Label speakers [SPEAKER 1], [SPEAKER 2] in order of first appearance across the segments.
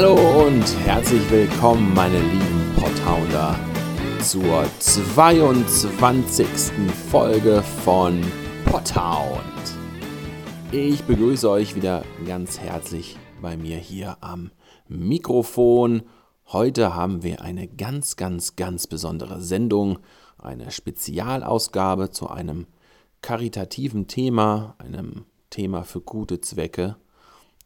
[SPEAKER 1] Hallo und herzlich willkommen, meine lieben Pothounder, zur 22. Folge von Pothound. Ich begrüße euch wieder ganz herzlich bei mir hier am Mikrofon. Heute haben wir eine ganz, ganz, ganz besondere Sendung, eine Spezialausgabe zu einem karitativen Thema, einem Thema für gute Zwecke.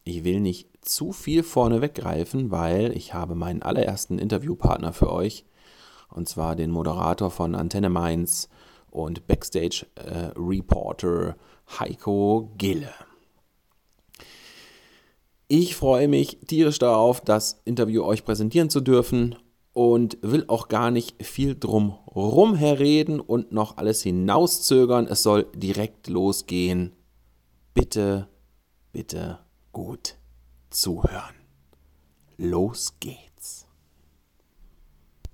[SPEAKER 1] Ich will nicht zu viel vorne weggreifen, weil ich habe meinen allerersten Interviewpartner für euch, und zwar den Moderator von Antenne Mainz und Backstage äh, Reporter Heiko Gille. Ich freue mich tierisch darauf, das Interview euch präsentieren zu dürfen und will auch gar nicht viel drum rum herreden und noch alles hinauszögern. Es soll direkt losgehen. Bitte, bitte gut zuhören. Los geht's.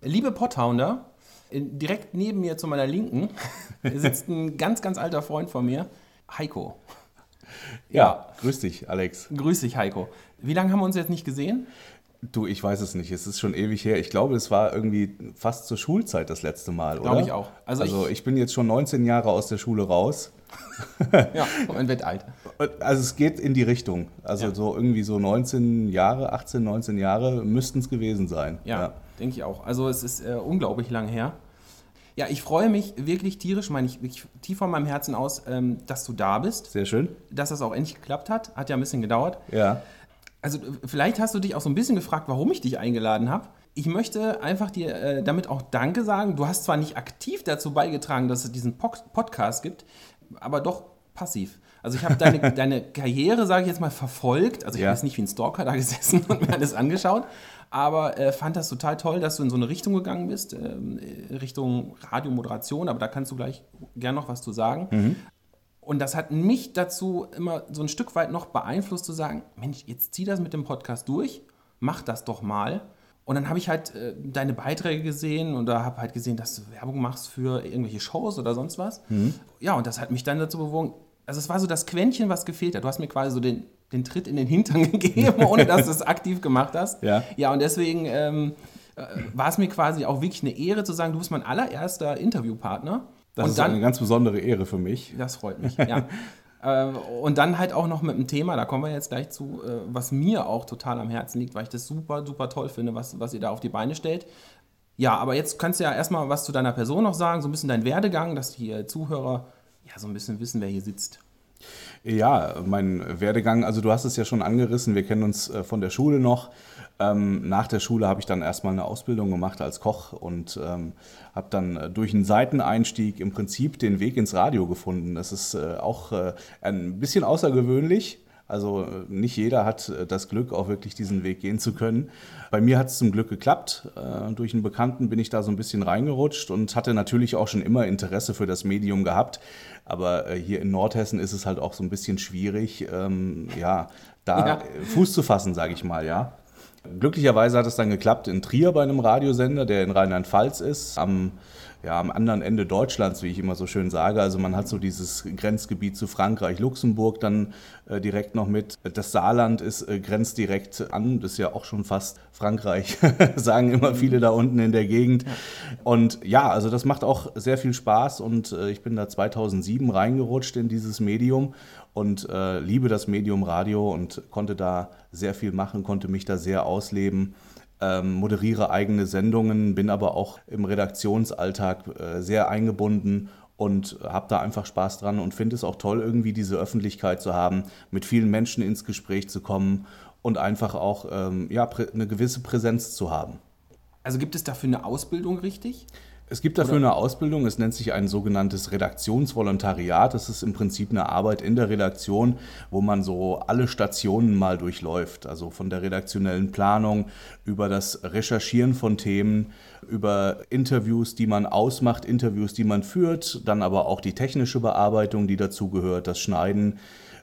[SPEAKER 2] Liebe Pothounder, direkt neben mir zu meiner Linken sitzt ein ganz, ganz alter Freund von mir, Heiko.
[SPEAKER 3] Ja, ja, grüß dich, Alex.
[SPEAKER 2] Grüß dich, Heiko. Wie lange haben wir uns jetzt nicht gesehen?
[SPEAKER 3] Du, ich weiß es nicht. Es ist schon ewig her. Ich glaube, es war irgendwie fast zur Schulzeit das letzte Mal,
[SPEAKER 2] oder? Glaube ich auch.
[SPEAKER 3] Also, also ich, ich, bin jetzt schon 19 Jahre aus der Schule raus.
[SPEAKER 2] ja, man wird alt.
[SPEAKER 3] Also es geht in die Richtung. Also ja. so irgendwie so 19 Jahre, 18, 19 Jahre müssten es gewesen sein.
[SPEAKER 2] Ja, ja. denke ich auch. Also es ist äh, unglaublich lang her. Ja, ich freue mich wirklich tierisch, meine ich wirklich tief von meinem Herzen aus, ähm, dass du da bist.
[SPEAKER 3] Sehr schön.
[SPEAKER 2] Dass das auch endlich geklappt hat. Hat ja ein bisschen gedauert.
[SPEAKER 3] Ja.
[SPEAKER 2] Also vielleicht hast du dich auch so ein bisschen gefragt, warum ich dich eingeladen habe. Ich möchte einfach dir äh, damit auch Danke sagen. Du hast zwar nicht aktiv dazu beigetragen, dass es diesen Podcast gibt, aber doch passiv. Also ich habe deine, deine Karriere, sage ich jetzt mal, verfolgt. Also ich ja. habe jetzt nicht wie ein Stalker da gesessen und mir alles angeschaut, aber äh, fand das total toll, dass du in so eine Richtung gegangen bist, äh, Richtung Radiomoderation, aber da kannst du gleich gern noch was zu sagen. Mhm. Und das hat mich dazu immer so ein Stück weit noch beeinflusst zu sagen, Mensch, jetzt zieh das mit dem Podcast durch, mach das doch mal. Und dann habe ich halt äh, deine Beiträge gesehen und da habe halt gesehen, dass du Werbung machst für irgendwelche Shows oder sonst was. Mhm. Ja, und das hat mich dann dazu bewogen, also es war so das Quäntchen, was gefehlt hat. Du hast mir quasi so den, den Tritt in den Hintern gegeben, ohne dass du es aktiv gemacht hast.
[SPEAKER 3] Ja,
[SPEAKER 2] ja und deswegen ähm, äh, war es mir quasi auch wirklich eine Ehre zu sagen, du bist mein allererster Interviewpartner.
[SPEAKER 3] Das und ist dann, eine ganz besondere Ehre für mich.
[SPEAKER 2] Das freut mich, ja. Äh, und dann halt auch noch mit einem Thema, da kommen wir jetzt gleich zu, äh, was mir auch total am Herzen liegt, weil ich das super, super toll finde, was, was ihr da auf die Beine stellt. Ja, aber jetzt kannst du ja erstmal was zu deiner Person noch sagen, so ein bisschen dein Werdegang, dass die Zuhörer ja so ein bisschen wissen, wer hier sitzt.
[SPEAKER 3] Ja, mein Werdegang, also du hast es ja schon angerissen, wir kennen uns äh, von der Schule noch. Ähm, nach der Schule habe ich dann erstmal eine Ausbildung gemacht als Koch und ähm, habe dann äh, durch einen Seiteneinstieg im Prinzip den Weg ins Radio gefunden. Das ist äh, auch äh, ein bisschen außergewöhnlich. Also äh, nicht jeder hat äh, das Glück, auch wirklich diesen Weg gehen zu können. Bei mir hat es zum Glück geklappt. Durch einen Bekannten bin ich da so ein bisschen reingerutscht und hatte natürlich auch schon immer Interesse für das Medium gehabt. Aber hier in Nordhessen ist es halt auch so ein bisschen schwierig, ähm, ja, da ja. Fuß zu fassen, sage ich mal, ja. Glücklicherweise hat es dann geklappt in Trier bei einem Radiosender, der in Rheinland-Pfalz ist, am, ja, am anderen Ende Deutschlands, wie ich immer so schön sage. Also man hat so dieses Grenzgebiet zu Frankreich, Luxemburg dann äh, direkt noch mit. Das Saarland ist äh, grenzt direkt an, das ist ja auch schon fast Frankreich, sagen immer viele da unten in der Gegend. Und ja, also das macht auch sehr viel Spaß und äh, ich bin da 2007 reingerutscht in dieses Medium und äh, liebe das Medium Radio und konnte da sehr viel machen, konnte mich da sehr ausleben. Ähm, moderiere eigene Sendungen, bin aber auch im Redaktionsalltag äh, sehr eingebunden und habe da einfach Spaß dran und finde es auch toll, irgendwie diese Öffentlichkeit zu haben, mit vielen Menschen ins Gespräch zu kommen und einfach auch ähm, ja, eine gewisse Präsenz zu haben.
[SPEAKER 2] Also gibt es dafür eine Ausbildung richtig?
[SPEAKER 3] Es gibt dafür Oder? eine Ausbildung, es nennt sich ein sogenanntes Redaktionsvolontariat. Das ist im Prinzip eine Arbeit in der Redaktion, wo man so alle Stationen mal durchläuft. Also von der redaktionellen Planung über das Recherchieren von Themen, über Interviews, die man ausmacht, Interviews, die man führt, dann aber auch die technische Bearbeitung, die dazugehört, das Schneiden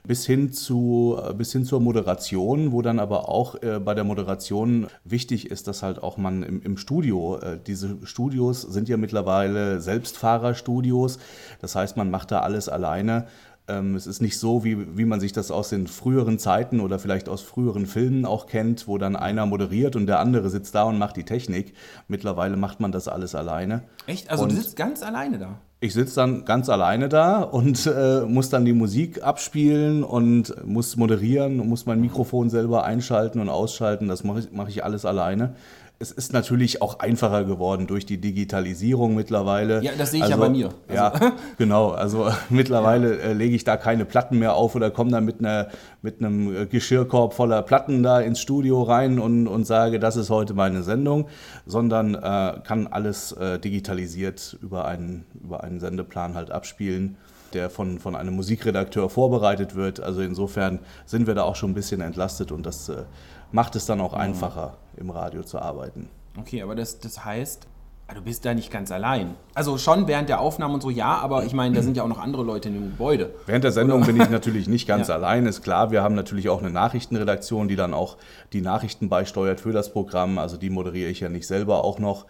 [SPEAKER 3] bis hin, zu, äh, bis hin zur Moderation, wo dann aber auch äh, bei der Moderation wichtig ist, dass halt auch man im, im Studio, äh, diese Studios sind ja mittlerweile Selbstfahrerstudios, das heißt, man macht da alles alleine Ähm, es ist nicht so, wie, wie man sich das aus den früheren Zeiten oder vielleicht aus früheren Filmen auch kennt, wo dann einer moderiert und der andere sitzt da und macht die Technik. Mittlerweile macht man das alles alleine.
[SPEAKER 2] Echt? Also
[SPEAKER 3] und
[SPEAKER 2] du sitzt ganz alleine da?
[SPEAKER 3] Ich sitze dann ganz alleine da und äh, muss dann die Musik abspielen und muss moderieren und muss mein Mikrofon selber einschalten und ausschalten. Das mache ich, mach ich alles alleine. Es ist natürlich auch einfacher geworden durch die Digitalisierung mittlerweile.
[SPEAKER 2] Ja, das sehe ich ja bei mir.
[SPEAKER 3] Also, ja, genau. Also mittlerweile äh, lege ich da keine Platten mehr auf oder komme dann mit, einer, mit einem äh, Geschirrkorb voller Platten da ins Studio rein und, und sage, das ist heute meine Sendung, sondern äh, kann alles äh, digitalisiert über einen, über einen Sendeplan halt abspielen der von, von einem Musikredakteur vorbereitet wird. Also insofern sind wir da auch schon ein bisschen entlastet und das äh, macht es dann auch
[SPEAKER 2] Mhm.
[SPEAKER 3] einfacher, im Radio zu arbeiten.
[SPEAKER 2] Okay, aber das, das heißt, ah, du bist da nicht ganz allein. Also schon während der Aufnahmen und so, ja, aber ich meine, da sind ja auch noch andere Leute in dem Gebäude.
[SPEAKER 3] Während der Sendung bin ich natürlich nicht ganz
[SPEAKER 2] Ja.
[SPEAKER 3] allein, ist klar. Wir haben natürlich auch eine Nachrichtenredaktion, die dann auch die Nachrichten beisteuert für das Programm. Also die moderiere ich ja nicht selber auch noch.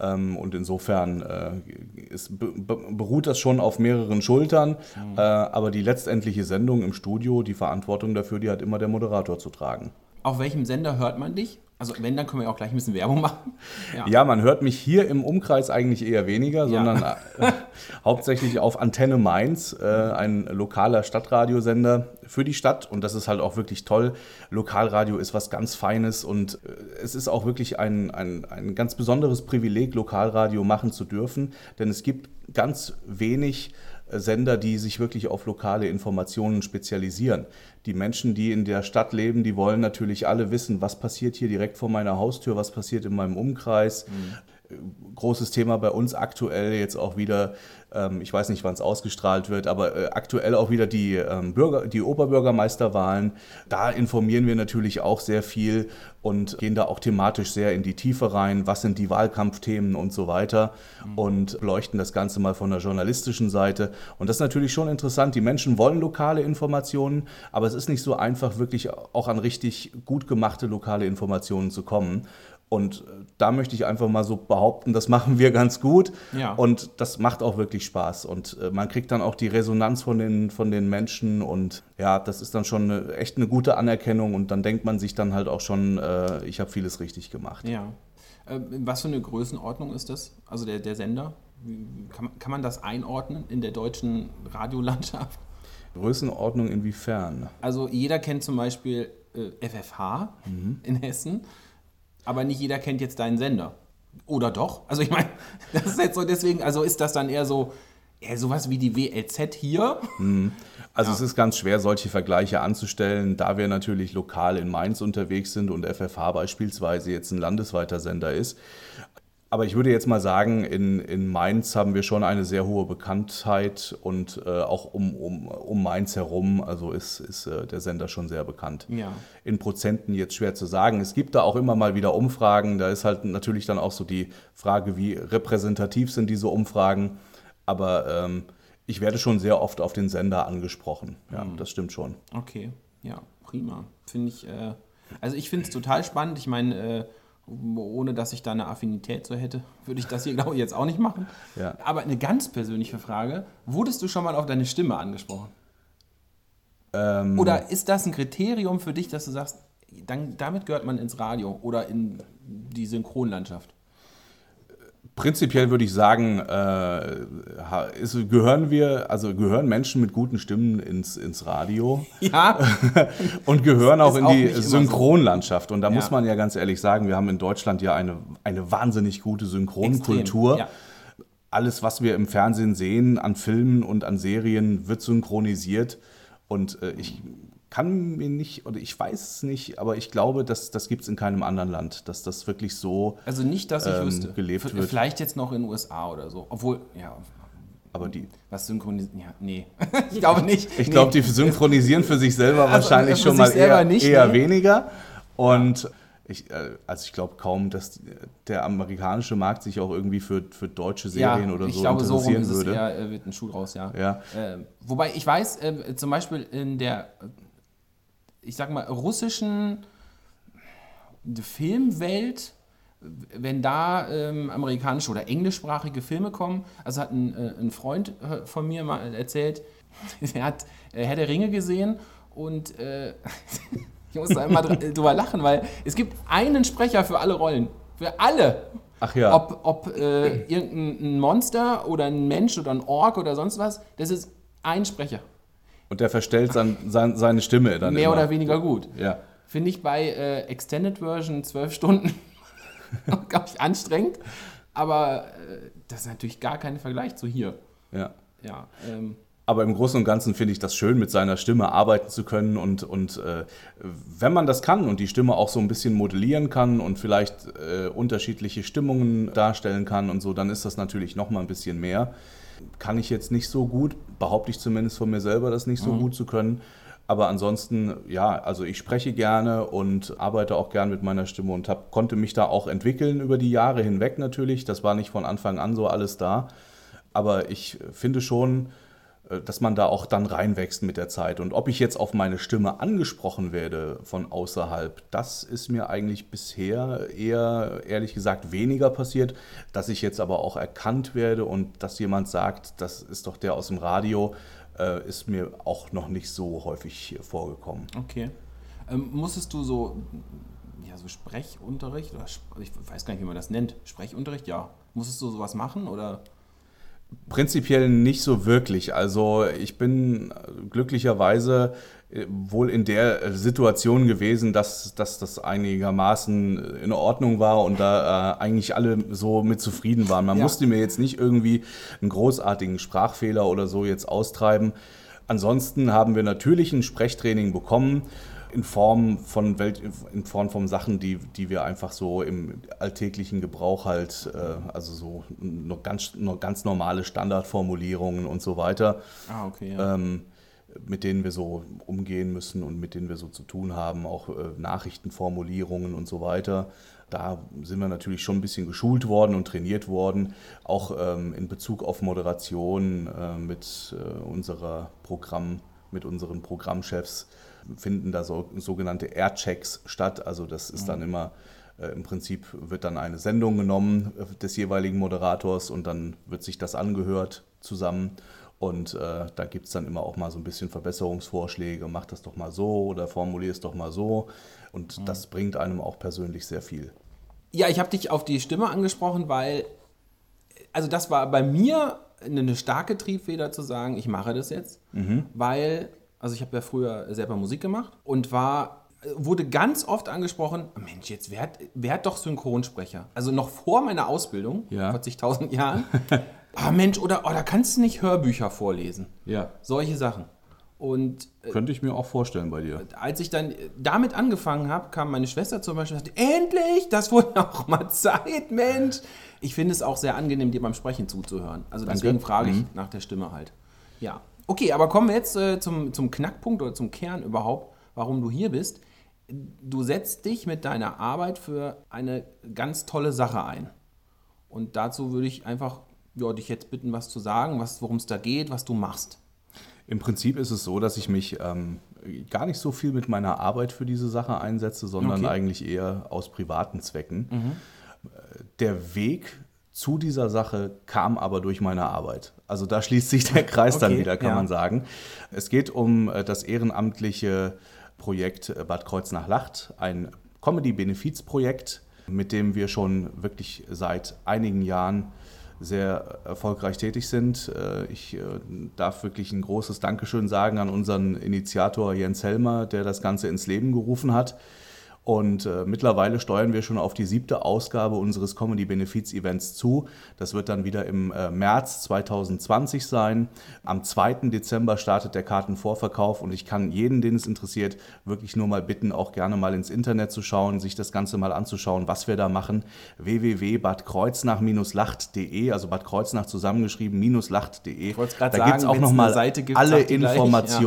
[SPEAKER 3] Ähm, Und insofern äh, ist, be- beruht das schon auf mehreren Schultern. Äh, Aber die letztendliche Sendung im Studio, die Verantwortung dafür, die hat immer der Moderator zu tragen.
[SPEAKER 2] Auf welchem Sender hört man dich? Also wenn, dann können wir ja auch gleich ein bisschen Werbung machen.
[SPEAKER 3] Ja, man hört mich hier im Umkreis eigentlich eher weniger,
[SPEAKER 2] Ja.
[SPEAKER 3] sondern äh, hauptsächlich auf Antenne Mainz, äh, ein lokaler Stadtradiosender für die Stadt. Und das ist halt auch wirklich toll. Lokalradio ist was ganz Feines und äh, es ist auch wirklich ein, ein, ein ganz besonderes Privileg, Lokalradio machen zu dürfen, denn es gibt ganz wenig Sender, die sich wirklich auf lokale Informationen spezialisieren. Die Menschen, die in der Stadt leben, die wollen natürlich alle wissen, was passiert hier direkt vor meiner Haustür, was passiert in meinem Umkreis. Großes Thema bei uns aktuell jetzt auch wieder, ähm, ich weiß nicht, wann es ausgestrahlt wird, aber äh, aktuell auch wieder die, ähm, Bürger, die Oberbürgermeisterwahlen. Da informieren wir natürlich auch sehr viel und gehen da auch thematisch sehr in die Tiefe rein. Was sind die Wahlkampfthemen und so weiter und beleuchten das Ganze mal von der journalistischen Seite. Und das ist natürlich schon interessant. Die Menschen wollen lokale Informationen, aber es ist nicht so einfach, wirklich auch an richtig gut gemachte lokale Informationen zu kommen. Und äh, da möchte ich einfach mal so behaupten, das machen wir ganz gut.
[SPEAKER 2] Ja.
[SPEAKER 3] Und das macht auch wirklich Spaß. Und äh, man kriegt dann auch die Resonanz von den, von den Menschen. Und ja, das ist dann schon eine, echt eine gute Anerkennung. Und dann denkt man sich dann halt auch schon, äh, ich habe vieles richtig gemacht.
[SPEAKER 2] Ja. Äh, Was für eine Größenordnung ist das? Also der, der Sender? Kann, man- kann man das einordnen in der deutschen Radiolandschaft?
[SPEAKER 3] Größenordnung inwiefern?
[SPEAKER 2] Also jeder kennt zum Beispiel äh, FFH in Hessen, aber nicht jeder kennt jetzt deinen Sender. Oder doch? Also ich meine, das ist jetzt so deswegen, also ist das dann eher so, eher sowas wie die WLZ hier?
[SPEAKER 3] Also es ist ganz schwer, solche Vergleiche anzustellen, da wir natürlich lokal in Mainz unterwegs sind und FFH beispielsweise jetzt ein landesweiter Sender ist. Aber ich würde jetzt mal sagen, in, in Mainz haben wir schon eine sehr hohe Bekanntheit und äh, auch um, um, um Mainz herum, also ist, ist äh, der Sender schon sehr bekannt.
[SPEAKER 2] Ja.
[SPEAKER 3] In Prozenten jetzt schwer zu sagen. Es gibt da auch immer mal wieder Umfragen, da ist halt natürlich dann auch so die Frage, wie repräsentativ sind diese Umfragen. Aber ähm, ich werde schon sehr oft auf den Sender angesprochen. Ja, das stimmt schon.
[SPEAKER 2] Okay, ja, prima. Finde ich, äh, also ich finde es total spannend. Ich meine, äh, ohne dass ich da eine Affinität so hätte, würde ich das hier, glaube ich, jetzt auch nicht machen.
[SPEAKER 3] Ja.
[SPEAKER 2] Aber eine ganz persönliche Frage: Wurdest du schon mal auf deine Stimme angesprochen?
[SPEAKER 3] Ähm,
[SPEAKER 2] Oder ist das ein Kriterium für dich, dass du sagst, dann, damit gehört man ins Radio oder in die Synchronlandschaft?
[SPEAKER 3] Prinzipiell würde ich sagen, äh, ist, gehören wir, also gehören Menschen mit guten Stimmen ins, ins Radio
[SPEAKER 2] Ja,
[SPEAKER 3] und gehören auch in
[SPEAKER 2] auch
[SPEAKER 3] die. Synchronlandschaft. Und da
[SPEAKER 2] Ja.
[SPEAKER 3] muss man ja ganz ehrlich sagen, wir haben in Deutschland ja eine, eine wahnsinnig gute Synchronkultur.
[SPEAKER 2] Extrem, ja.
[SPEAKER 3] Alles, was wir im Fernsehen sehen, an Filmen und an Serien, wird synchronisiert. Und äh, ich kann mir nicht, oder ich weiß es nicht, aber ich glaube, dass, das gibt es in keinem anderen Land, dass das wirklich so,
[SPEAKER 2] also nicht, dass ich
[SPEAKER 3] Ähm,
[SPEAKER 2] wüsste.
[SPEAKER 3] gelebt
[SPEAKER 2] V-
[SPEAKER 3] wird.
[SPEAKER 2] Vielleicht jetzt noch in den USA oder so. Obwohl, ja,
[SPEAKER 3] aber die,
[SPEAKER 2] was synchronisieren. Ja, nee. ich glaube nicht.
[SPEAKER 3] Ich
[SPEAKER 2] Nee.
[SPEAKER 3] glaube, die synchronisieren für sich selber
[SPEAKER 2] Also,
[SPEAKER 3] wahrscheinlich schon mal eher,
[SPEAKER 2] nicht,
[SPEAKER 3] eher
[SPEAKER 2] ne?
[SPEAKER 3] weniger. Und ich, äh, also ich glaube kaum, dass der amerikanische Markt sich auch irgendwie für, für deutsche Serien oder
[SPEAKER 2] ich
[SPEAKER 3] so
[SPEAKER 2] glaube, so
[SPEAKER 3] interessieren
[SPEAKER 2] es
[SPEAKER 3] würde.
[SPEAKER 2] eher, äh, wird ein Schuh draus, ja.
[SPEAKER 3] Ja.
[SPEAKER 2] Ähm, wobei ich weiß, äh, zum Beispiel in der, äh, ich sag mal, russischen Filmwelt, wenn da ähm, amerikanische oder englischsprachige Filme kommen, also hat ein, äh, ein Freund äh, von mir mal erzählt, er hat äh, Herr der Ringe gesehen und äh, ich muss da immer dr- drüber lachen, weil es gibt einen Sprecher für alle Rollen. Für alle.
[SPEAKER 3] Ach ja.
[SPEAKER 2] Ob, ob äh, irgendein Monster oder ein Mensch oder ein Ork oder sonst was, das ist ein Sprecher.
[SPEAKER 3] Und der verstellt sein, sein, seine Stimme dann
[SPEAKER 2] Mehr
[SPEAKER 3] immer.
[SPEAKER 2] oder weniger gut.
[SPEAKER 3] Ja.
[SPEAKER 2] Finde ich bei äh, Extended Version zwölf Stunden, glaube ich, anstrengend. Aber äh, das ist natürlich gar kein Vergleich zu hier.
[SPEAKER 3] ja.
[SPEAKER 2] Ja, ähm,
[SPEAKER 3] Aber im Großen und Ganzen finde ich das schön, mit seiner Stimme arbeiten zu können. Und, und äh, wenn man das kann und die Stimme auch so ein bisschen modellieren kann und vielleicht äh, unterschiedliche Stimmungen darstellen kann und so, dann ist das natürlich noch mal ein bisschen mehr. Kann ich jetzt nicht so gut, behaupte ich zumindest von mir selber, das nicht so gut zu können. Aber ansonsten, ja, also ich spreche gerne und arbeite auch gern mit meiner Stimme und hab, konnte mich da auch entwickeln über die Jahre hinweg natürlich. Das war nicht von Anfang an so alles da. Aber ich finde schon, dass man da auch dann reinwächst mit der Zeit. Und ob ich jetzt auf meine Stimme angesprochen werde von außerhalb, das ist mir eigentlich bisher eher, ehrlich gesagt, weniger passiert. Dass ich jetzt aber auch erkannt werde und dass jemand sagt, das ist doch der aus dem Radio, äh, ist mir auch noch nicht so häufig vorgekommen.
[SPEAKER 2] okay. Ähm, musstest du so, ja, so Sprechunterricht, oder ich weiß gar nicht, wie man das nennt, Sprechunterricht, ja. Musstest du sowas machen oder?
[SPEAKER 3] Prinzipiell nicht so wirklich. Also ich bin glücklicherweise äh, wohl in der äh, Situation gewesen, dass, dass das einigermaßen in Ordnung war und da äh, eigentlich alle so mit zufrieden waren. Man
[SPEAKER 2] Ja.
[SPEAKER 3] musste mir jetzt nicht irgendwie einen großartigen Sprachfehler oder so jetzt austreiben. Ansonsten haben wir natürlich ein Sprechtraining bekommen in Form von Welt, in Form von Sachen, die, die wir einfach so im alltäglichen Gebrauch halt, äh, also so noch ganz, noch ganz normale Standardformulierungen und so weiter,
[SPEAKER 2] Ah, okay. Ja.
[SPEAKER 3] ähm, mit denen wir so umgehen müssen und mit denen wir so zu tun haben, auch äh, Nachrichtenformulierungen und so weiter. Da sind wir natürlich schon ein bisschen geschult worden und trainiert worden, auch ähm, in Bezug auf Moderation äh, mit äh, unserer Programm, mit unseren Programmchefs finden da so, sogenannte Airchecks statt. Also das ist dann immer äh, im Prinzip wird dann eine Sendung genommen äh, des jeweiligen Moderators und dann wird sich das angehört zusammen. Und äh, da gibt es dann immer auch mal so ein bisschen Verbesserungsvorschläge, mach das doch mal so oder formulier es doch mal so. Und das bringt einem auch persönlich sehr viel.
[SPEAKER 2] Ja, ich habe dich auf die Stimme angesprochen, weil, also das war bei mir eine starke Triebfeder zu sagen, ich mache das jetzt, weil, also ich habe ja früher selber Musik gemacht und war, wurde ganz oft angesprochen, Mensch, jetzt werd, werd doch Synchronsprecher. Also noch vor meiner Ausbildung,
[SPEAKER 3] Ja.
[SPEAKER 2] vor zigtausend Jahren. Ah Mensch, oder, oder kannst du nicht Hörbücher vorlesen?
[SPEAKER 3] Ja.
[SPEAKER 2] Solche Sachen. Und
[SPEAKER 3] Könnte ich mir auch vorstellen bei dir.
[SPEAKER 2] als ich dann damit angefangen habe, kam meine Schwester zum Beispiel und sagte, endlich, das wurde auch mal Zeit, Mensch. Ich finde es auch sehr angenehm, dir beim Sprechen zuzuhören. Also deswegen frage ich nach der Stimme halt. Ja. Okay, aber kommen wir jetzt äh, zum, zum Knackpunkt oder zum Kern überhaupt, warum du hier bist. Du setzt dich mit deiner Arbeit für eine ganz tolle Sache ein. Und dazu würde ich einfach ja, dich jetzt bitten, was zu sagen, was- worum es da geht, was du machst.
[SPEAKER 3] Im Prinzip ist es so, dass ich mich ähm, gar nicht so viel mit meiner Arbeit für diese Sache einsetze, sondern
[SPEAKER 2] Okay.
[SPEAKER 3] eigentlich eher aus privaten Zwecken. Äh, Der Weg zu dieser Sache kam aber durch meine Arbeit. Also da schließt sich der Kreis dann
[SPEAKER 2] Okay,
[SPEAKER 3] wieder, kann
[SPEAKER 2] ja.
[SPEAKER 3] man sagen. Es geht um äh, das ehrenamtliche Projekt äh, Bad Kreuznach-Lacht, ein Comedy-Benefizprojekt, mit dem wir schon wirklich seit einigen Jahren sehr erfolgreich tätig sind. Äh, Ich darf wirklich ein großes Dankeschön sagen an unseren Initiator Jens Helmer, der das Ganze ins Leben gerufen hat. Und äh, mittlerweile steuern wir schon auf die siebte Ausgabe unseres Comedy Benefiz Events zu. Das wird dann wieder im äh, März 2020 sein. Am 2. Dezember startet der Kartenvorverkauf und ich kann jeden, den es interessiert, wirklich nur mal bitten, auch gerne mal ins Internet zu schauen, sich das Ganze mal anzuschauen, was wir da machen. www.badkreuznach-lacht.de, also Bad Kreuznach zusammengeschrieben, minus lacht.de. Da gibt es auch nochmal alle
[SPEAKER 2] gleich, ja.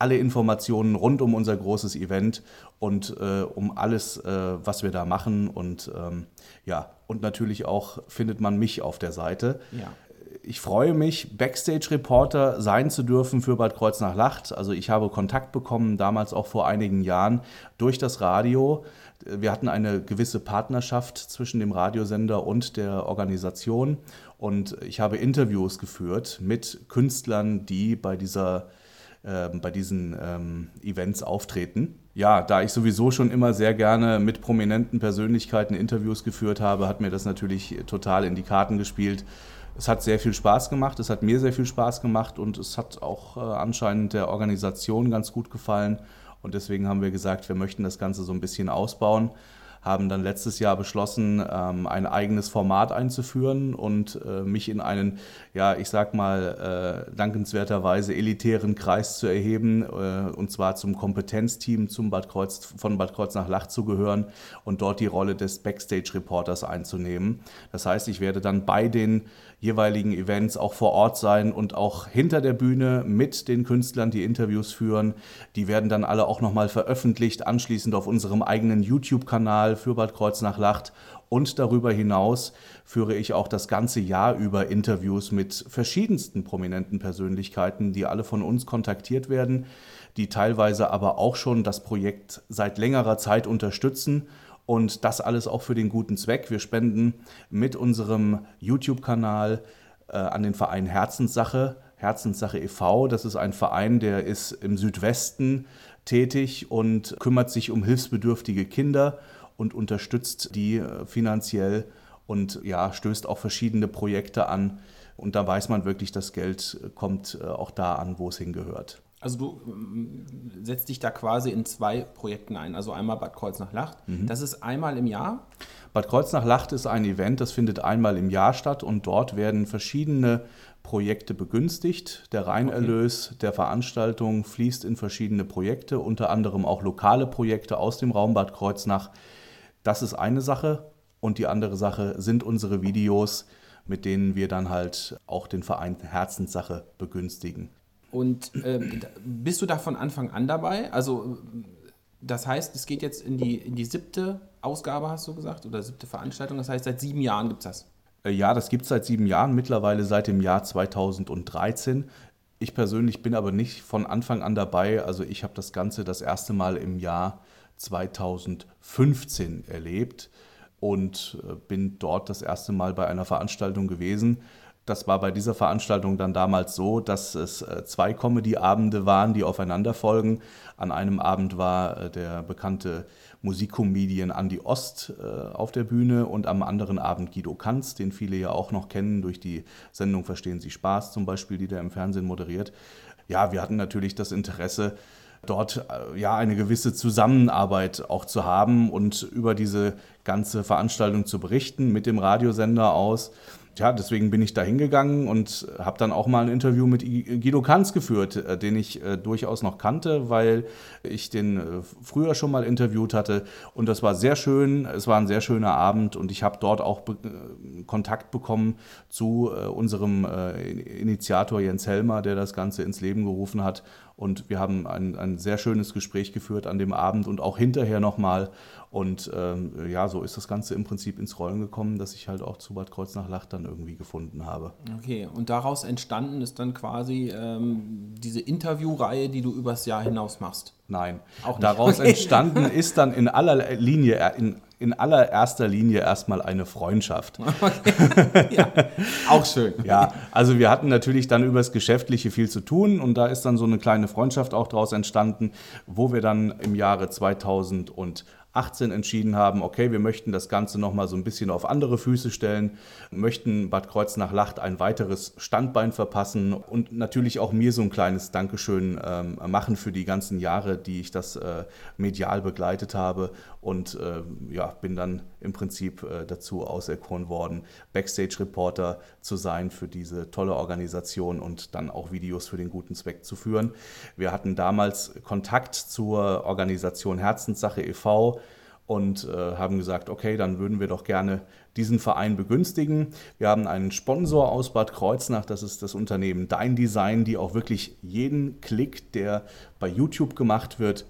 [SPEAKER 3] Alle Informationen rund um unser großes Event und äh, um alles, äh, was wir da machen. Und ähm, ja, und natürlich auch findet man mich auf der Seite.
[SPEAKER 2] Ja.
[SPEAKER 3] Ich freue mich, Backstage-Reporter sein zu dürfen für Bad Kreuznach-Lacht. Also ich habe Kontakt bekommen, damals auch vor einigen Jahren, durch das Radio Wir hatten eine gewisse Partnerschaft zwischen dem Radiosender und der Organisation und ich habe Interviews geführt mit Künstlern, die bei, dieser, bei diesen ähm, Events auftreten. Ja, da ich sowieso schon immer sehr gerne mit prominenten Persönlichkeiten Interviews geführt habe, hat mir das natürlich total in die Karten gespielt. Es hat sehr viel Spaß gemacht, es hat mir sehr viel Spaß gemacht und es hat auch äh, anscheinend der Organisation ganz gut gefallen. Und deswegen haben wir gesagt, wir möchten das Ganze so ein bisschen ausbauen haben dann letztes Jahr beschlossen, ähm, ein eigenes Format einzuführen und äh, mich in einen, ja, ich sag mal, äh, dankenswerterweise elitären Kreis zu erheben, äh, und zwar zum Kompetenzteam zum Bad Kreuz, von Bad Kreuz nach Lach zu gehören und dort die Rolle des Backstage-Reporters einzunehmen. Das heißt, ich werde dann bei den jeweiligen Events auch vor Ort sein und auch hinter der Bühne mit den Künstlern die Interviews führen. Die werden dann alle auch nochmal veröffentlicht, anschließend auf unserem eigenen YouTube-Kanal für Bad Kreuznach Lacht. Und darüber hinaus führe ich auch das ganze Jahr über Interviews mit verschiedensten prominenten Persönlichkeiten, die alle von uns kontaktiert werden, die teilweise aber auch schon das Projekt seit längerer Zeit unterstützen und das alles auch für den guten Zweck. Wir spenden mit unserem YouTube-Kanal äh, an den Verein Herzenssache, Herzenssache e.V. Das ist ein Verein, der ist im Südwesten tätig und kümmert sich um hilfsbedürftige Kinder und unterstützt die äh, finanziell und ja, stößt auch verschiedene Projekte an. Und da weiß man wirklich, das Geld kommt äh, auch da an, wo es hingehört.
[SPEAKER 2] Also du ähm, setzt dich da quasi in zwei Projekten ein. Also einmal Bad Kreuznach-Lacht. Mhm. Das ist einmal im Jahr.
[SPEAKER 3] Bad Kreuznach-Lacht ist ein Event, das findet einmal im Jahr statt und dort werden verschiedene Projekte begünstigt. Der Reinerlös okay. der Veranstaltung fließt in verschiedene Projekte, unter anderem auch lokale Projekte aus dem Raum Bad Kreuznach. Das ist eine Sache. Und die andere Sache sind unsere Videos, mit denen wir dann halt auch den Verein Herzenssache begünstigen.
[SPEAKER 2] Und äh, bist du da von Anfang an dabei? Also das heißt, es geht jetzt in die, in die siebte Ausgabe, hast du gesagt, oder siebte Veranstaltung. Das heißt, seit sieben Jahren gibt es das.
[SPEAKER 3] Äh, ja, das gibt es seit sieben Jahren, mittlerweile seit dem Jahr 2013. Ich persönlich bin aber nicht von Anfang an dabei. Also ich habe das Ganze das erste Mal im Jahr 2015 erlebt und äh, bin dort das erste Mal bei einer Veranstaltung gewesen. Das war bei dieser Veranstaltung dann damals so, dass es äh, zwei Comedy-Abende waren, die aufeinander folgen. An einem Abend war äh, der bekannte Musikcomedian Andy Ost äh, auf der Bühne und am anderen Abend Guido Kanz, den viele ja auch noch kennen durch die Sendung Verstehen Sie Spaß zum Beispiel, die der im Fernsehen moderiert. Ja, wir hatten natürlich das Interesse, dort ja eine gewisse Zusammenarbeit auch zu haben und über diese ganze Veranstaltung zu berichten mit dem Radiosender aus ja, deswegen bin ich da hingegangen und habe dann auch mal ein Interview mit Guido Kanz geführt, äh, den ich äh, durchaus noch kannte, weil ich den äh, früher schon mal interviewt hatte. Und das war sehr schön, es war ein sehr schöner Abend und ich habe dort auch Kontakt bekommen zu unserem Initiator Jens Helmer, der das Ganze ins Leben gerufen hat. Und wir haben ein, ein sehr schönes Gespräch geführt an dem Abend und auch hinterher nochmal. Und ähm, ja, so ist das Ganze im Prinzip ins Rollen gekommen, dass ich halt auch zu Bad Kreuznach-Lach dann irgendwie gefunden habe.
[SPEAKER 2] Okay, und daraus entstanden ist dann quasi ähm, diese Interviewreihe, die du übers Jahr hinaus machst?
[SPEAKER 3] Nein, auch nicht. daraus okay. entstanden ist dann in aller Linie, in in allererster Linie erstmal eine Freundschaft.
[SPEAKER 2] Okay. ja, auch schön.
[SPEAKER 3] ja, also wir hatten natürlich dann über das Geschäftliche viel zu tun und da ist dann so eine kleine Freundschaft auch daraus entstanden, wo wir dann im Jahre 2000 und 18 entschieden haben, okay, wir möchten das Ganze nochmal so ein bisschen auf andere Füße stellen, möchten Bad Kreuznach-Lacht ein weiteres Standbein verpassen und natürlich auch mir so ein kleines Dankeschön ähm, machen für die ganzen Jahre, die ich das äh, medial begleitet habe und äh, ja, bin dann im Prinzip äh, dazu auserkoren worden, Backstage-Reporter zu sein für diese tolle Organisation und dann auch Videos für den guten Zweck zu führen. Wir hatten damals Kontakt zur Organisation Herzenssache e.V., und äh, haben gesagt, okay, dann würden wir doch gerne diesen Verein begünstigen. Wir haben einen Sponsor aus Bad Kreuznach, das ist das Unternehmen Dein Design, die auch wirklich jeden Klick, der bei YouTube gemacht wird,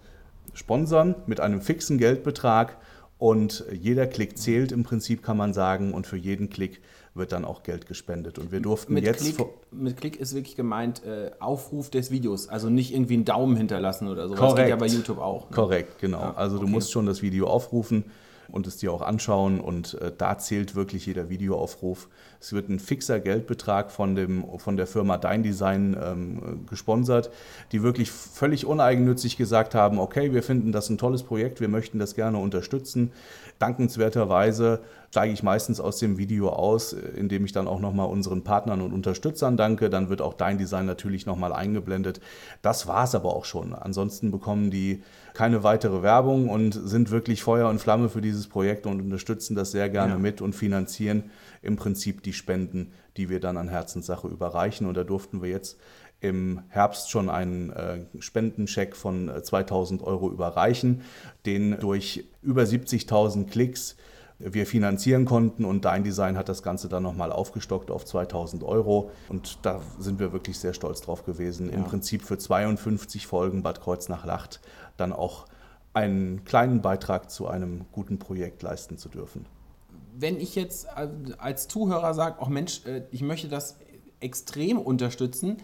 [SPEAKER 3] sponsern mit einem fixen Geldbetrag Und jeder Klick zählt im Prinzip, kann man sagen. Und für jeden Klick wird dann auch Geld gespendet. Und wir durften
[SPEAKER 2] mit
[SPEAKER 3] jetzt.
[SPEAKER 2] Klick, mit Klick ist wirklich gemeint äh, Aufruf des Videos, also nicht irgendwie einen Daumen hinterlassen oder so.
[SPEAKER 3] Korrekt.
[SPEAKER 2] Das geht ja bei YouTube auch. Ne?
[SPEAKER 3] Korrekt, genau.
[SPEAKER 2] Ja,
[SPEAKER 3] also du
[SPEAKER 2] okay.
[SPEAKER 3] musst schon das Video aufrufen und es dir auch anschauen und äh, da zählt wirklich jeder Videoaufruf. Es wird ein fixer Geldbetrag von, dem, von der Firma Dein Design ähm, gesponsert, die wirklich völlig uneigennützig gesagt haben, okay, wir finden das ein tolles Projekt, wir möchten das gerne unterstützen. Dankenswerterweise steige ich meistens aus dem Video aus, äh, indem ich dann auch nochmal unseren Partnern und Unterstützern danke. Dann wird auch Dein Design natürlich nochmal eingeblendet. Das war es aber auch schon. Ansonsten bekommen die keine weitere Werbung und sind wirklich Feuer und Flamme für dieses Projekt und unterstützen das sehr gerne
[SPEAKER 2] Ja.
[SPEAKER 3] mit und finanzieren im Prinzip die Spenden, die wir dann an Herzenssache überreichen. Und da durften wir jetzt im Herbst schon einen äh, Spendencheck von äh, 2000 Euro überreichen, den durch über 70.000 Klicks wir finanzieren konnten und Dein Design hat das Ganze dann nochmal aufgestockt auf 2000 Euro und da sind wir wirklich sehr stolz drauf gewesen. Im
[SPEAKER 2] Ja.
[SPEAKER 3] Prinzip für 52 Folgen Bad Kreuznach-Lacht dann auch einen kleinen Beitrag zu einem guten Projekt leisten zu dürfen.
[SPEAKER 2] Wenn ich jetzt als Zuhörer sage, oh Mensch, äh, ich möchte das extrem unterstützen,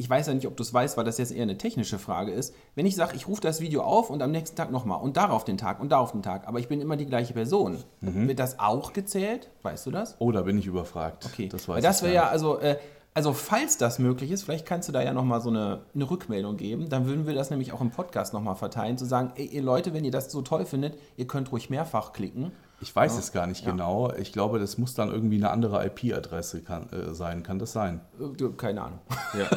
[SPEAKER 2] ich weiß ja nicht, ob du es weißt, weil das jetzt eher eine technische Frage ist. Wenn ich sage, ich rufe das Video auf und am nächsten Tag nochmal und darauf den Tag und darauf den Tag, aber ich bin immer die gleiche Person,
[SPEAKER 3] Mhm.
[SPEAKER 2] wird das auch gezählt? Weißt du das?
[SPEAKER 3] Oh, da bin ich überfragt.
[SPEAKER 2] Okay,
[SPEAKER 3] das weiß
[SPEAKER 2] das
[SPEAKER 3] ich
[SPEAKER 2] wäre ja, also, äh, also falls das möglich ist, vielleicht kannst du da ja nochmal so eine, eine Rückmeldung geben, dann würden wir das nämlich auch im Podcast nochmal verteilen, zu sagen, ey, ihr Leute, wenn ihr das so toll findet, ihr könnt ruhig mehrfach klicken.
[SPEAKER 3] Ich weiß es gar nicht
[SPEAKER 2] Ja.
[SPEAKER 3] genau. Ich glaube, das muss dann irgendwie eine andere IP-Adresse kann, äh, sein. Kann das sein?
[SPEAKER 2] Äh, Keine Ahnung.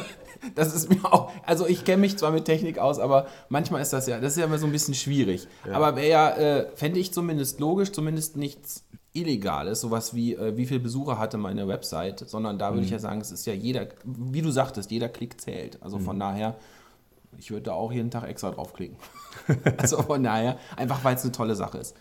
[SPEAKER 2] Das ist mir auch, also ich kenne mich zwar mit Technik aus, aber manchmal ist das ja, das ist ja immer so ein bisschen schwierig. Aber wäre ja, äh, fände ich zumindest logisch, zumindest nichts Illegales, sowas wie, äh, wie viele Besucher hatte meine Website, sondern da würde ich ja sagen, es ist ja jeder, wie du sagtest, jeder Klick zählt. Also von daher, ich würde da auch jeden Tag extra draufklicken. also von daher, einfach weil es eine tolle Sache ist.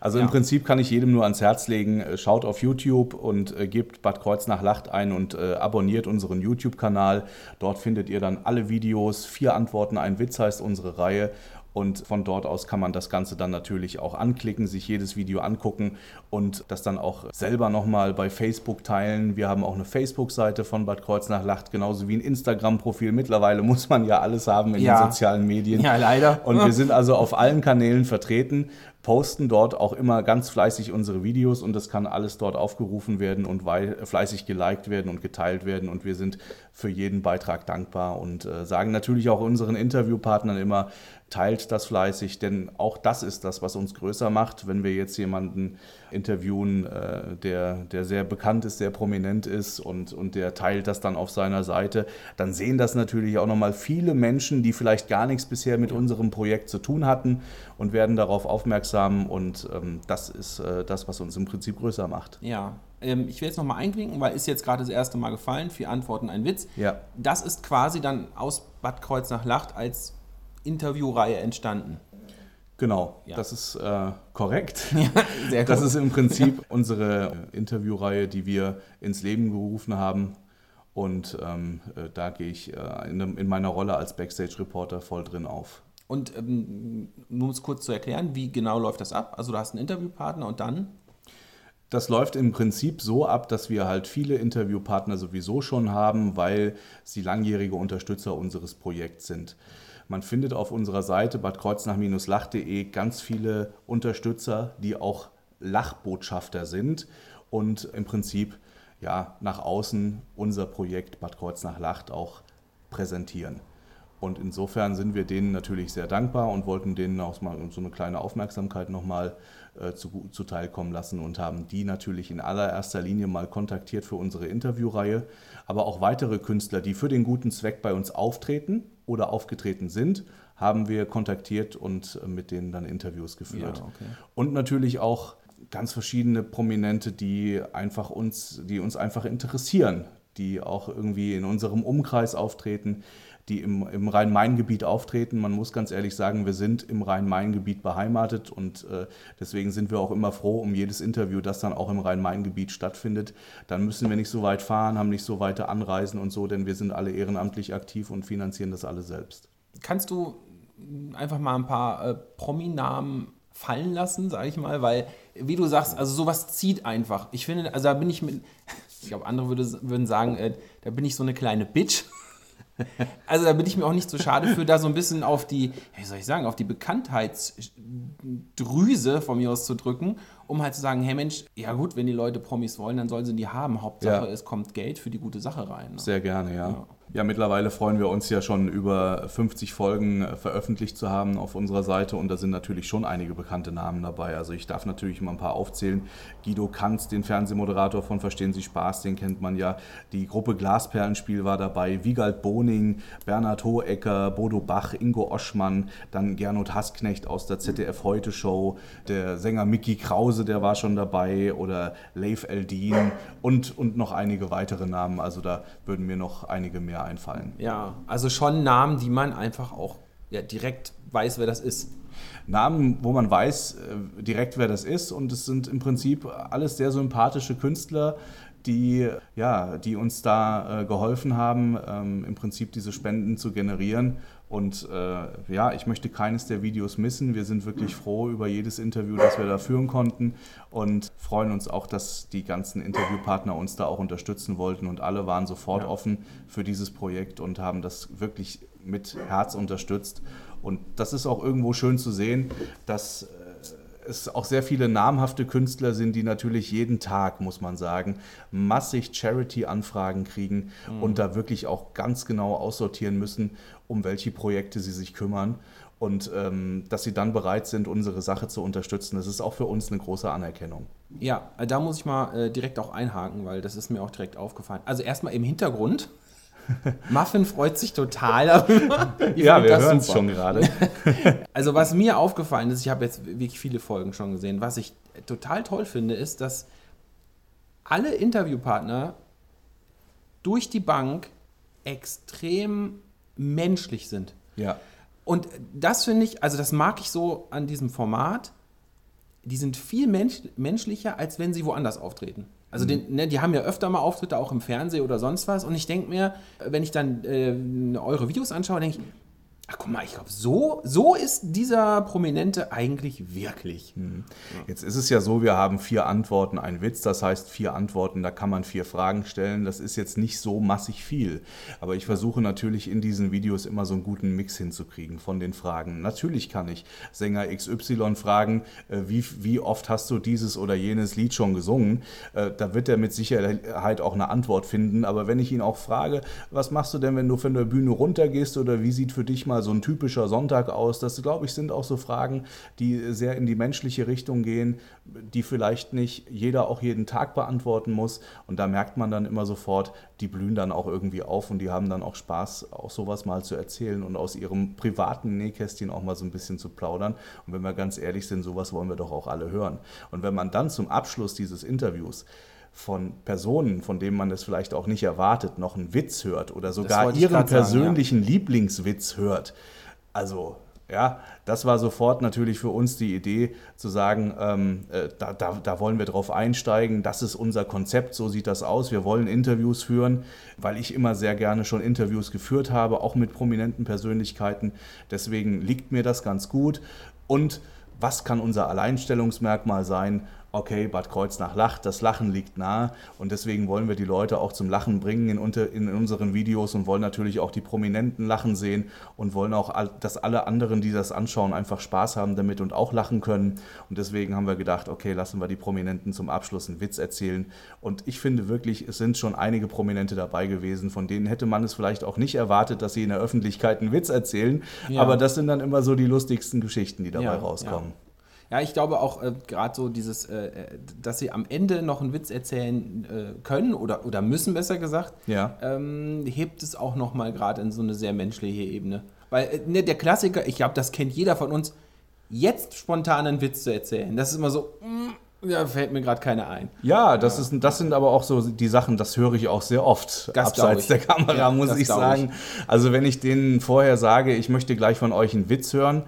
[SPEAKER 3] Also
[SPEAKER 2] Ja.
[SPEAKER 3] im Prinzip kann ich jedem nur ans Herz legen, äh, schaut auf YouTube und äh, gebt Bad Kreuznach Lacht ein und äh, abonniert unseren YouTube-Kanal. Dort findet ihr dann alle Videos. Vier Antworten, ein Witz heißt unsere Reihe. Und von dort aus kann man das Ganze dann natürlich auch anklicken, sich jedes Video angucken und das dann auch selber nochmal bei Facebook teilen. Wir haben auch eine Facebook-Seite von Bad Kreuznach Lacht, genauso wie ein Instagram-Profil. Mittlerweile muss man ja alles haben in
[SPEAKER 2] Ja.
[SPEAKER 3] den sozialen Medien.
[SPEAKER 2] Ja, leider.
[SPEAKER 3] Und wir sind also auf allen Kanälen vertreten, posten dort auch immer ganz fleißig unsere Videos und das kann alles dort aufgerufen werden und fleißig geliked werden und geteilt werden und wir sind für jeden Beitrag dankbar und äh, sagen natürlich auch unseren Interviewpartnern immer, teilt das fleißig, denn auch das ist das, was uns größer macht, wenn wir jetzt jemanden interviewen, äh, der, der sehr bekannt ist, sehr prominent ist und, und der teilt das dann auf seiner Seite, dann sehen das natürlich auch nochmal viele Menschen, die vielleicht gar nichts bisher mit unserem Projekt zu tun hatten und werden darauf aufmerksam und ähm, das ist äh, das, was uns im Prinzip größer macht.
[SPEAKER 2] Ja, ähm, ich will jetzt nochmal einklinken, weil ist jetzt gerade das erste Mal gefallen. Vier Antworten, ein Witz.
[SPEAKER 3] Ja.
[SPEAKER 2] Das ist quasi dann aus Bad Kreuznach Lacht als Interviewreihe entstanden.
[SPEAKER 3] Genau,
[SPEAKER 2] Ja.
[SPEAKER 3] das ist äh, korrekt.
[SPEAKER 2] Sehr
[SPEAKER 3] Das ist im Prinzip unsere äh, Interviewreihe, die wir ins Leben gerufen haben. Und ähm, äh, da gehe ich äh, in, in meiner Rolle als Backstage-Reporter voll drin auf.
[SPEAKER 2] Und ähm, nur um es kurz zu erklären, wie genau läuft das ab? Also du hast einen Interviewpartner und dann?
[SPEAKER 3] Das läuft im Prinzip so ab, dass wir halt viele Interviewpartner sowieso schon haben, weil sie langjährige Unterstützer unseres Projekts sind. Man findet auf unserer Seite badkreuznach-lach.de ganz viele Unterstützer, die auch Lachbotschafter sind und im Prinzip ja, nach außen unser Projekt Bad Kreuznach-Lacht auch präsentieren. Und insofern sind wir denen natürlich sehr dankbar und wollten denen auch mal so eine kleine Aufmerksamkeit nochmal äh, zu, zuteilkommen lassen und haben die natürlich in allererster Linie mal kontaktiert für unsere Interviewreihe, aber auch weitere Künstler, die für den guten Zweck bei uns auftreten oder aufgetreten sind, haben wir kontaktiert und äh, mit denen dann Interviews geführt.
[SPEAKER 2] Ja, okay.
[SPEAKER 3] Und natürlich auch ganz verschiedene Prominente, die einfach uns, die uns einfach interessieren, die auch irgendwie in unserem Umkreis auftreten, die im, im Rhein-Main-Gebiet auftreten. Man muss ganz ehrlich sagen, wir sind im Rhein-Main-Gebiet beheimatet und äh, deswegen sind wir auch immer froh um jedes Interview, das dann auch im Rhein-Main-Gebiet stattfindet. Dann müssen wir nicht so weit fahren, haben nicht so weite Anreisen und so, denn wir sind alle ehrenamtlich aktiv und finanzieren das alle selbst.
[SPEAKER 2] Kannst du einfach mal ein paar äh, Prominamen fallen lassen, sage ich mal, weil, wie du sagst, also sowas zieht einfach. Ich finde, also da bin ich mit, ich glaube, andere würde, würden sagen, äh, da bin ich so eine kleine Bitch. Also da bin ich mir auch nicht so schade für, da so ein bisschen auf die, wie soll ich sagen, auf die Bekanntheitsdrüse von mir aus zu drücken, um halt zu sagen, hey Mensch, ja gut, wenn die Leute Promis wollen, dann sollen sie die haben. Hauptsache,
[SPEAKER 3] Ja.
[SPEAKER 2] es kommt Geld für die gute Sache rein. Ne?
[SPEAKER 3] Sehr gerne, ja.
[SPEAKER 2] Ja.
[SPEAKER 3] Ja. mittlerweile freuen wir uns ja schon über 50 Folgen äh, veröffentlicht zu haben auf unserer Seite und da sind natürlich schon einige bekannte Namen dabei. Also ich darf natürlich mal ein paar aufzählen. Guido Kanz, den Fernsehmoderator von Verstehen Sie Spaß, den kennt man ja. Die Gruppe Glasperlenspiel war dabei. Wiegald Boning, Bernhard Hohecker, Bodo Bach, Ingo Oschmann, dann Gernot Hassknecht aus der ZDF Heute Show, der Sänger Mickey Krause, der war schon dabei oder Leif Eldin und, und noch einige weitere Namen. Also da würden mir noch einige mehr einfallen.
[SPEAKER 2] Ja, also schon Namen, die man einfach auch ja, direkt weiß, wer das ist.
[SPEAKER 3] Namen, wo man weiß äh, direkt, wer das ist. Und es sind im Prinzip alles sehr sympathische Künstler, die, ja, die uns da äh, geholfen haben, ähm, im Prinzip diese Spenden zu generieren. Und äh, ja, ich möchte keines der Videos missen. Wir sind wirklich froh über jedes Interview, das wir da führen konnten und freuen uns auch, dass die ganzen Interviewpartner uns da auch unterstützen wollten und alle waren sofort
[SPEAKER 2] Ja.
[SPEAKER 3] offen für dieses Projekt und haben das wirklich mit Herz unterstützt. Und das ist auch irgendwo schön zu sehen, dass äh, es auch sehr viele namhafte Künstler sind, die natürlich jeden Tag, muss man sagen, massig Charity-Anfragen kriegen und da wirklich auch ganz genau aussortieren müssen, um welche Projekte sie sich kümmern. Und ähm, dass sie dann bereit sind, unsere Sache zu unterstützen, das ist auch für uns eine große Anerkennung.
[SPEAKER 2] Ja, da muss ich mal äh, direkt auch einhaken, weil das ist mir auch direkt aufgefallen. Also erstmal im Hintergrund. Muffin freut sich total darüber.
[SPEAKER 3] Ja, wir hören es schon gerade.
[SPEAKER 2] Also was mir aufgefallen ist, ich habe jetzt wirklich viele Folgen schon gesehen, was ich total toll finde, ist, dass alle Interviewpartner durch die Bank extrem menschlich sind.
[SPEAKER 3] ja.
[SPEAKER 2] Und das finde ich, also das mag ich so an diesem Format. Die sind viel mensch, menschlicher, als wenn sie woanders auftreten. Also den, ne, die haben ja öfter mal Auftritte auch im Fernsehen oder sonst was. Und ich denke mir, wenn ich dann äh, eure Videos anschaue, denke ich, ach guck mal, ich glaube, so, so ist dieser Prominente eigentlich wirklich.
[SPEAKER 3] Jetzt ist es ja so, wir haben vier Antworten, ein Witz, das heißt vier Antworten, da kann man vier Fragen stellen. Das ist jetzt nicht so massig viel. Aber ich versuche natürlich in diesen Videos immer so einen guten Mix hinzukriegen von den Fragen. Natürlich kann ich Sänger XY fragen, äh, wie, wie oft hast du dieses oder jenes Lied schon gesungen? Äh, Da wird er mit Sicherheit auch eine Antwort finden. Aber wenn ich ihn auch frage, was machst du denn, wenn du von der Bühne runtergehst oder wie sieht für dich mal so ein typischer Sonntag aus? Das, glaube ich, sind auch so Fragen, die sehr in die menschliche Richtung gehen, die vielleicht nicht jeder auch jeden Tag beantworten muss. Und da merkt man dann immer sofort, die blühen dann auch irgendwie auf und die haben dann auch Spaß, auch sowas mal zu erzählen und aus ihrem privaten Nähkästchen auch mal so ein bisschen zu plaudern. Und wenn wir ganz ehrlich sind, sowas wollen wir doch auch alle hören. Und wenn man dann zum Abschluss dieses Interviews von Personen, von denen man es vielleicht auch nicht erwartet, noch einen Witz hört oder sogar ihren
[SPEAKER 2] grad sagen, ja.
[SPEAKER 3] persönlichen Lieblingswitz hört. Also, ja, das war sofort natürlich für uns die Idee zu sagen, ähm, äh, da, da, da wollen wir drauf einsteigen, das ist unser Konzept, so sieht das aus. Wir wollen Interviews führen, weil ich immer sehr gerne schon Interviews geführt habe, auch mit prominenten Persönlichkeiten. Deswegen liegt mir das ganz gut. Und was kann unser Alleinstellungsmerkmal sein? Okay, Bad Kreuznach lacht, das Lachen liegt nah und deswegen wollen wir die Leute auch zum Lachen bringen in, unter, in unseren Videos und wollen natürlich auch die Prominenten lachen sehen und wollen auch, dass alle anderen, die das anschauen, einfach Spaß haben damit und auch lachen können. Und deswegen haben wir gedacht, okay, lassen wir die Prominenten zum Abschluss einen Witz erzählen. Und ich finde wirklich, es sind schon einige Prominente dabei gewesen, von denen hätte man es vielleicht auch nicht erwartet, dass sie in der Öffentlichkeit einen Witz erzählen.
[SPEAKER 2] Ja.
[SPEAKER 3] Aber das sind dann immer so die lustigsten Geschichten, die dabei
[SPEAKER 2] Ja,
[SPEAKER 3] rauskommen.
[SPEAKER 2] Ja, ich glaube auch äh, gerade so dieses, äh, äh, dass sie am Ende noch einen Witz erzählen äh, können oder, oder müssen, besser gesagt,
[SPEAKER 3] Ja.
[SPEAKER 2] ähm, hebt es auch nochmal gerade in so eine sehr menschliche Ebene. Weil äh, ne, der Klassiker, ich glaube, das kennt jeder von uns, jetzt spontan einen Witz zu erzählen. Das ist immer so, mm, ja, fällt mir gerade keiner ein.
[SPEAKER 3] Ja, das, Ist, das sind aber auch so die Sachen, das höre ich auch sehr oft
[SPEAKER 2] Das
[SPEAKER 3] abseits
[SPEAKER 2] ich.
[SPEAKER 3] der Kamera,
[SPEAKER 2] Ja,
[SPEAKER 3] muss ich sagen. Also wenn ich denen vorher sage, ich möchte gleich von euch einen Witz hören,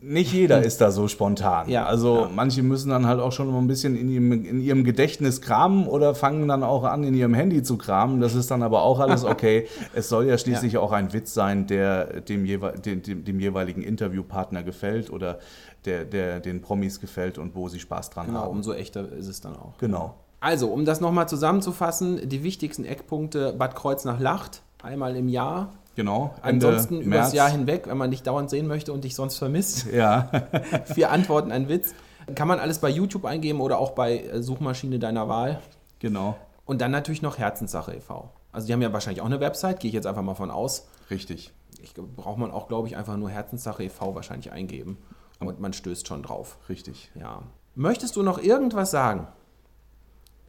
[SPEAKER 3] nicht jeder ist da so spontan.
[SPEAKER 2] Ja,
[SPEAKER 3] also
[SPEAKER 2] ja.
[SPEAKER 3] manche müssen dann halt auch schon mal ein bisschen in ihrem, in ihrem Gedächtnis kramen oder fangen dann auch an, in ihrem Handy zu kramen. Das ist dann aber auch alles okay. es soll ja schließlich auch ein Witz sein, der dem, jewe dem, dem, dem jeweiligen Interviewpartner gefällt oder der, der den Promis gefällt und wo sie Spaß dran
[SPEAKER 2] Genau,
[SPEAKER 3] haben.
[SPEAKER 2] umso echter ist es dann auch.
[SPEAKER 3] Genau.
[SPEAKER 2] Also, um das nochmal zusammenzufassen, die wichtigsten Eckpunkte Bad Kreuznach-Lacht, einmal im Jahr.
[SPEAKER 3] Genau. Ende
[SPEAKER 2] Ansonsten übers
[SPEAKER 3] März.
[SPEAKER 2] Jahr hinweg, wenn man dich dauernd sehen möchte und dich sonst vermisst.
[SPEAKER 3] Ja,
[SPEAKER 2] Vier Antworten, ein Witz. Kann man alles bei YouTube eingeben oder auch bei äh, Suchmaschine deiner Wahl.
[SPEAKER 3] genau.
[SPEAKER 2] Und dann natürlich noch Herzenssache e.V. Also die haben ja wahrscheinlich auch eine Website, gehe ich jetzt einfach mal von aus.
[SPEAKER 3] Richtig.
[SPEAKER 2] Ich, braucht man auch, glaube ich, einfach nur Herzenssache e.V. wahrscheinlich eingeben. Und man stößt schon drauf.
[SPEAKER 3] Richtig.
[SPEAKER 2] Ja. Möchtest du noch irgendwas sagen?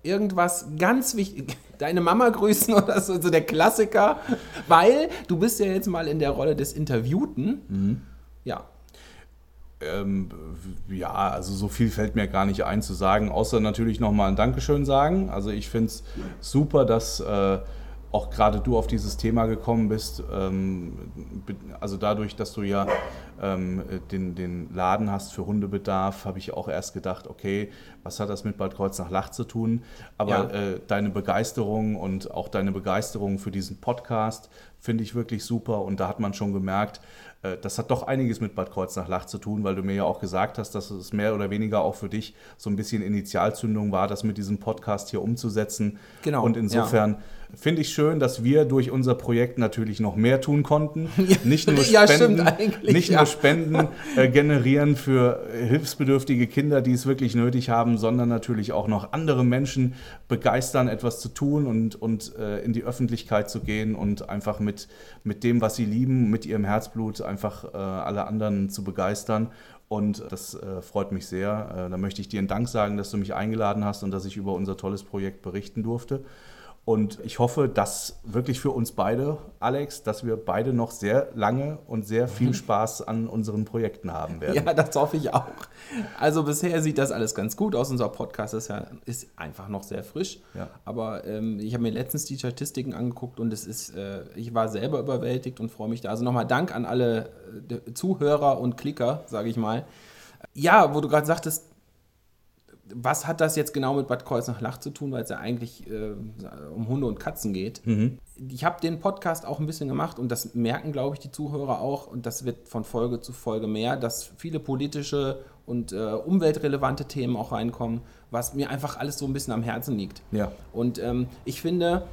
[SPEAKER 2] Irgendwas ganz wichtig, deine Mama grüßen oder so, so der Klassiker, weil du bist ja jetzt mal in der Rolle des Interviewten. Ja,
[SPEAKER 3] Ähm, ja, also so viel fällt mir gar nicht ein zu sagen, außer natürlich nochmal ein Dankeschön sagen. Also ich finde es super, dass äh, auch gerade du auf dieses Thema gekommen bist. Ähm, also dadurch, dass du ja ähm, den, den Laden hast für Hundebedarf, habe ich auch erst gedacht, okay, was hat das mit Bad Kreuznach-Lach zu tun? Aber
[SPEAKER 2] Ja.
[SPEAKER 3] äh, deine Begeisterung und auch deine Begeisterung für diesen Podcast finde ich wirklich super. Und da hat man schon gemerkt, äh, das hat doch einiges mit Bad Kreuznach-Lach zu tun, weil du mir ja auch gesagt hast, dass es mehr oder weniger auch für dich so ein bisschen Initialzündung war, das mit diesem Podcast hier umzusetzen.
[SPEAKER 2] Genau,
[SPEAKER 3] Und insofern finde ich schön, dass wir durch unser Projekt natürlich noch mehr tun konnten. Nicht nur
[SPEAKER 2] Ja,
[SPEAKER 3] Spenden,
[SPEAKER 2] eigentlich,
[SPEAKER 3] nicht
[SPEAKER 2] ja.
[SPEAKER 3] nur Spenden äh, generieren für äh, hilfsbedürftige Kinder, die es wirklich nötig haben, sondern natürlich auch noch andere Menschen begeistern, etwas zu tun und, und äh, in die Öffentlichkeit zu gehen und einfach mit, mit dem, was sie lieben, mit ihrem Herzblut einfach äh, alle anderen zu begeistern. Und das äh, freut mich sehr. Äh, da möchte ich dir einen Dank sagen, dass du mich eingeladen hast und dass ich über unser tolles Projekt berichten durfte. Und ich hoffe, dass wirklich für uns beide, Alex, dass wir beide noch sehr lange und sehr viel Spaß an unseren Projekten haben werden.
[SPEAKER 2] ja, das hoffe ich auch. Also bisher sieht das alles ganz gut aus. Unser Podcast ist ja ist einfach noch sehr frisch.
[SPEAKER 3] Ja.
[SPEAKER 2] Aber ähm, ich habe mir letztens die Statistiken angeguckt und es ist, äh, ich war selber überwältigt und freue mich da. Also nochmal Dank an alle äh, Zuhörer und Klicker, sage ich mal. Ja, wo du gerade sagtest, was hat das jetzt genau mit Bad Kreuznach-Lach zu tun, weil es ja eigentlich äh, um Hunde und Katzen geht. Ich habe den Podcast auch ein bisschen gemacht und das merken, glaube ich, die Zuhörer auch und das wird von Folge zu Folge mehr, dass viele politische und äh, umweltrelevante Themen auch reinkommen, was mir einfach alles so ein bisschen am Herzen liegt.
[SPEAKER 3] Ja.
[SPEAKER 2] Und ähm, ich finde,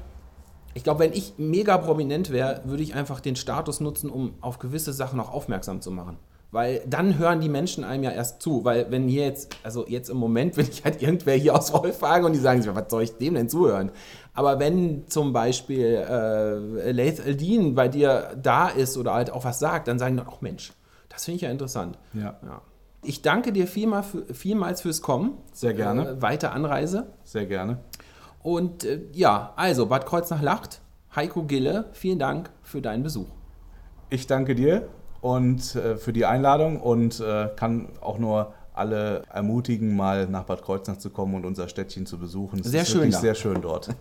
[SPEAKER 2] ich glaube, wenn ich mega prominent wäre, würde ich einfach den Status nutzen, um auf gewisse Sachen auch aufmerksam zu machen. Weil dann hören die Menschen einem ja erst zu. Weil wenn hier jetzt, also jetzt im Moment bin ich halt irgendwer hier aus Wolfhagen und die sagen sich, was soll ich dem denn zuhören? Aber wenn zum Beispiel äh, Laith Eldin bei dir da ist oder halt auch was sagt, dann sagen die, ach Mensch, das finde ich ja interessant.
[SPEAKER 3] Ja.
[SPEAKER 2] Ja. Ich danke dir vielmal für, vielmals fürs Kommen.
[SPEAKER 3] Sehr gerne.
[SPEAKER 2] Äh, weite Anreise.
[SPEAKER 3] Sehr gerne.
[SPEAKER 2] Und äh, ja, also Bad Kreuznach-Lacht, Heiko Gille, vielen Dank für deinen Besuch.
[SPEAKER 3] Ich danke dir und äh, für die Einladung und äh, kann auch nur alle ermutigen, mal nach Bad Kreuznach zu kommen und unser Städtchen zu besuchen. Es
[SPEAKER 2] Sehr
[SPEAKER 3] ist
[SPEAKER 2] schön
[SPEAKER 3] wirklich
[SPEAKER 2] da.
[SPEAKER 3] sehr schön dort.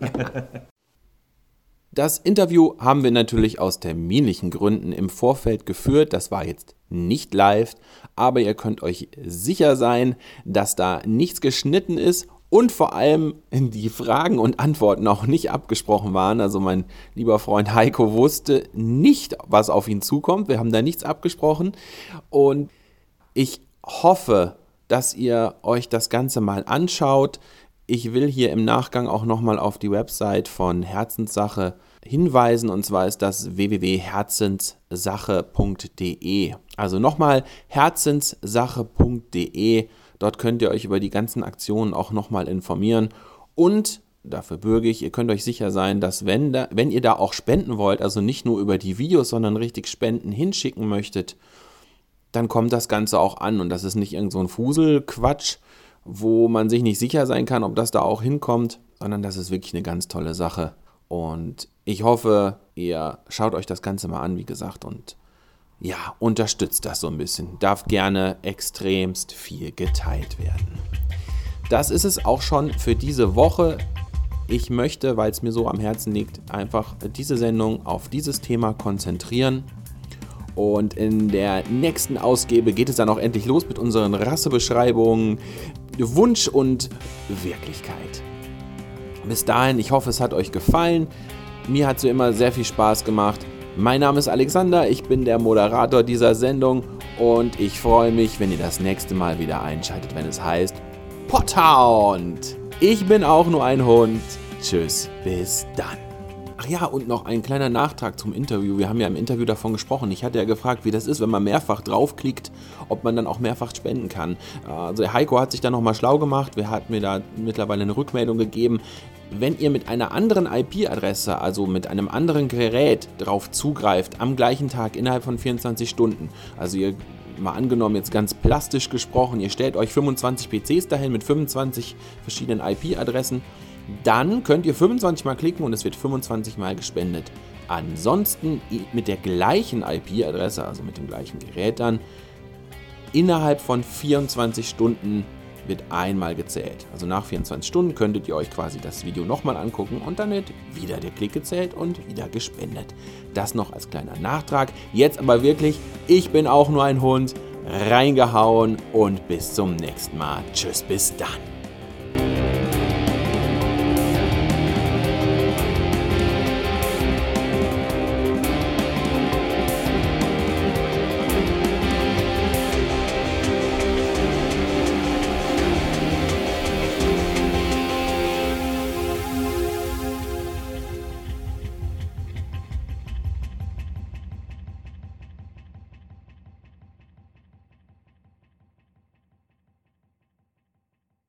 [SPEAKER 1] Das Interview haben wir natürlich aus terminlichen Gründen im Vorfeld geführt. Das war jetzt nicht live, aber ihr könnt euch sicher sein, dass da nichts geschnitten ist und vor allem die Fragen und Antworten auch nicht abgesprochen waren. Also mein lieber Freund Heiko wusste nicht, was auf ihn zukommt. Wir haben da nichts abgesprochen und ich hoffe, dass ihr euch das Ganze mal anschaut. Ich will hier im Nachgang auch nochmal auf die Website von Herzenssache hinweisen und zwar ist das www.herzenssache.de. Also nochmal herzenssache.de. Dort könnt ihr euch über die ganzen Aktionen auch nochmal informieren und dafür bürge ich, ihr könnt euch sicher sein, dass wenn, da, wenn ihr da auch spenden wollt, also nicht nur über die Videos, sondern richtig Spenden hinschicken möchtet, dann kommt das Ganze auch an und das ist nicht irgend so ein Fuselquatsch, wo man sich nicht sicher sein kann, ob das da auch hinkommt, sondern das ist wirklich eine ganz tolle Sache. Und ich hoffe, ihr schaut euch das Ganze mal an, wie gesagt, und ja, unterstützt das so ein bisschen. Darf gerne extremst viel geteilt werden. Das ist es auch schon für diese Woche. Ich möchte, weil es mir so am Herzen liegt, einfach diese Sendung auf dieses Thema konzentrieren.
[SPEAKER 2] Und in der nächsten Ausgabe geht es dann auch endlich los mit unseren Rassebeschreibungen, Wunsch und Wirklichkeit. Bis dahin, ich hoffe, es hat euch gefallen. Mir hat es wie immer sehr viel Spaß gemacht. Mein Name ist Alexander, ich bin der Moderator dieser Sendung und ich freue mich, wenn ihr das nächste Mal wieder einschaltet, wenn es heißt Pothound. Ich bin auch nur ein Hund. Tschüss, bis dann. Ach ja, und noch ein kleiner Nachtrag zum Interview. Wir haben ja im Interview davon gesprochen. Ich hatte ja gefragt, wie das ist, wenn man mehrfach draufklickt, ob man dann auch mehrfach spenden kann. Also Heiko hat sich da nochmal schlau gemacht. Wir hatten mir da mittlerweile eine Rückmeldung gegeben. Wenn ihr mit einer anderen IP-Adresse, also mit einem anderen Gerät drauf zugreift, am gleichen Tag innerhalb von 24 Stunden, also ihr mal angenommen, jetzt ganz plastisch gesprochen, ihr stellt euch 25 PCs dahin mit 25 verschiedenen IP-Adressen, dann könnt ihr 25 mal klicken und es wird 25 mal gespendet. Ansonsten mit der gleichen IP-Adresse, also mit dem gleichen Gerät dann, innerhalb von 24 Stunden wird einmal gezählt. Also nach 24 Stunden könntet ihr euch quasi das Video nochmal angucken und dann wird wieder der Klick gezählt und wieder gespendet. Das noch als kleiner Nachtrag. Jetzt aber wirklich, ich bin auch nur ein Hund, reingehauen und bis zum nächsten Mal. Tschüss, bis dann.